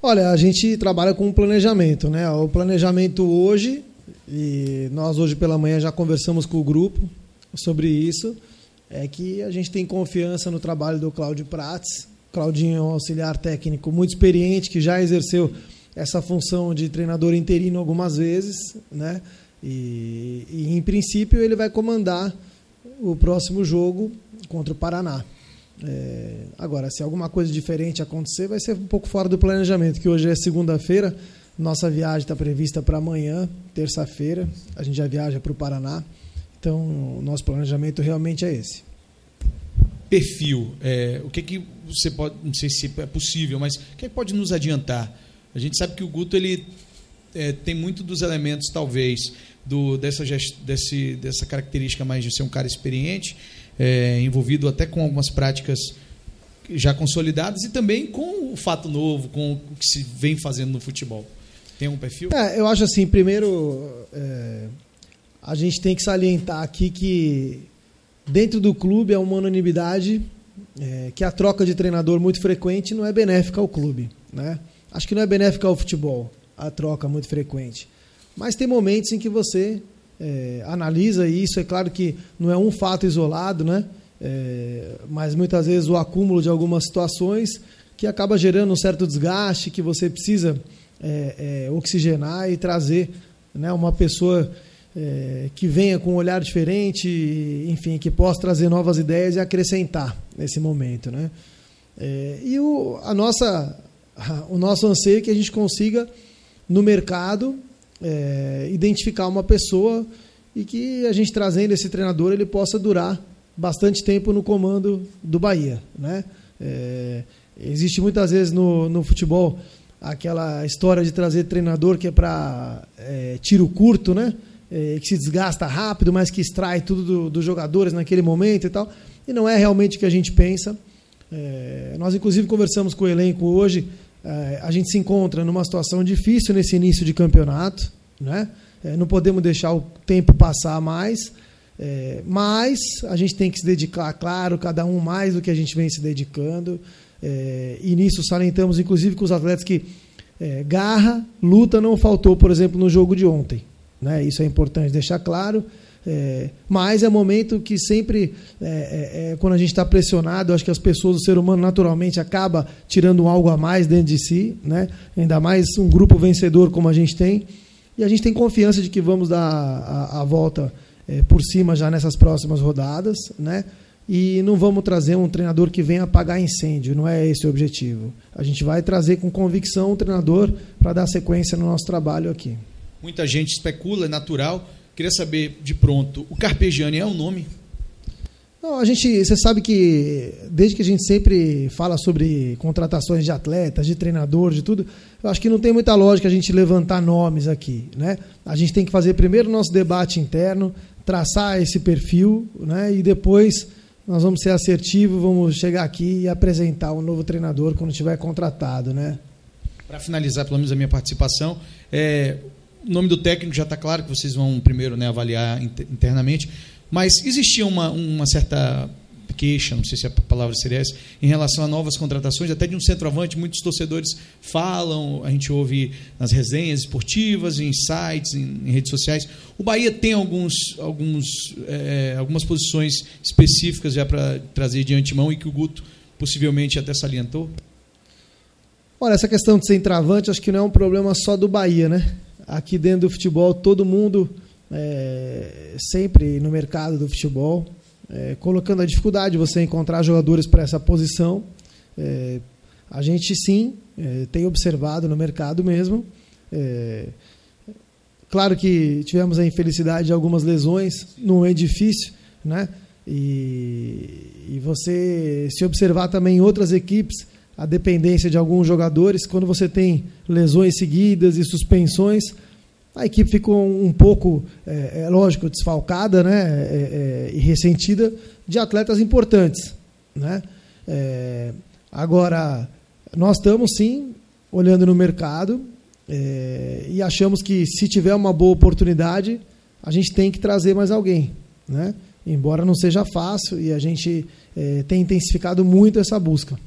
Olha, a gente trabalha com planejamento, né? O planejamento hoje, e nós hoje pela manhã já conversamos com o grupo sobre isso, é que a gente tem confiança no trabalho do Cláudio Prates. Claudinho é um auxiliar técnico muito experiente, que já exerceu essa função de treinador interino algumas vezes, né? E, e em princípio ele vai comandar o próximo jogo contra o Paraná. É, agora, se alguma coisa diferente acontecer, vai ser um pouco fora do planejamento, que hoje é segunda-feira, nossa viagem está prevista para amanhã, terça-feira, a gente já viaja para o Paraná, então o nosso planejamento realmente é esse. Perfil, é, o que, que você pode, não sei se é possível, mas o que, que pode nos adiantar? A gente sabe que o Guto ele é, tem muito dos elementos, talvez, do, dessa, desse, dessa característica mais de ser um cara experiente, é, envolvido até com algumas práticas já consolidadas e também com o fato novo, com o que se vem fazendo no futebol. Tem um perfil? É, eu acho assim, primeiro, é, a gente tem que salientar aqui que dentro do clube é uma unanimidade é, que a troca de treinador muito frequente não é benéfica ao clube. Né? Acho que não é benéfica ao futebol, a troca muito frequente. Mas tem momentos em que você é, analisa isso. É claro que não é um fato isolado, né? É, mas muitas vezes o acúmulo de algumas situações que acaba gerando um certo desgaste que você precisa é, é oxigenar e trazer né, uma pessoa é, que venha com um olhar diferente, enfim, que possa trazer novas ideias e acrescentar nesse momento, né? É, e o, a nossa, o nosso anseio é que a gente consiga no mercado é, identificar uma pessoa e que a gente trazendo esse treinador ele possa durar bastante tempo no comando do Bahia, né? É, existe muitas vezes no, no futebol aquela história de trazer treinador que é para é, tiro curto, né? É, que se desgasta rápido, mas que extrai tudo dos do jogadores naquele momento e tal. E não é realmente o que a gente pensa. É, nós, inclusive, conversamos com o elenco hoje é, a gente se encontra numa situação difícil nesse início de campeonato, né? É, não podemos deixar o tempo passar mais, é, mas a gente tem que se dedicar, claro, cada um mais do que a gente vem se dedicando. É, e nisso salientamos, inclusive, com os atletas que garra, luta não faltou, por exemplo, no jogo de ontem. Né? Isso é importante deixar claro. É, mas é momento que sempre, é, é, é quando a gente está pressionado, acho que as pessoas, o ser humano naturalmente acaba tirando algo a mais dentro de si, né? ainda mais um grupo vencedor como a gente tem. E a gente tem confiança de que vamos dar a, a volta é, por cima já nessas próximas rodadas. Né? E não vamos trazer um treinador que venha apagar incêndio, não é esse o objetivo. A gente vai trazer com convicção um treinador para dar sequência no nosso trabalho aqui. Muita gente especula, é natural Queria saber de pronto, o Carpegiani é um nome? Não, a gente, você sabe que desde que a gente sempre fala sobre contratações de atletas, de treinador, de tudo, eu acho que não tem muita lógica a gente levantar nomes aqui, né? A gente tem que fazer primeiro o nosso debate interno, traçar esse perfil, né? E depois nós vamos ser assertivos, vamos chegar aqui e apresentar o um novo treinador quando tiver contratado, né? Para finalizar, pelo menos a minha participação, é, o nome do técnico já está claro que vocês vão primeiro né, avaliar internamente, mas existia uma, uma certa queixa, não sei se a palavra seria essa, em relação a novas contratações, até de um centroavante, muitos torcedores falam, a gente ouve nas resenhas esportivas, em sites, em, em redes sociais. O Bahia tem alguns, alguns, é, algumas posições específicas já para trazer de antemão e que o Guto possivelmente até salientou? Olha, essa questão de centroavante acho que não é um problema só do Bahia, né? Aqui dentro do futebol, todo mundo é, sempre no mercado do futebol, é, colocando a dificuldade de você encontrar jogadores para essa posição. É, a gente sim é, tem observado no mercado mesmo. É, claro que tivemos a infelicidade de algumas lesões, não é difícil, né? E, e você se observar também em outras equipes a dependência de alguns jogadores. Quando você tem lesões seguidas e suspensões, a equipe ficou um pouco, é, é lógico, desfalcada né, é, é, e ressentida de atletas importantes. Né? É, agora, nós estamos sim olhando no mercado é, e achamos que se tiver uma boa oportunidade, a gente tem que trazer mais alguém. Né? Embora não seja fácil e a gente tem intensificado muito essa busca.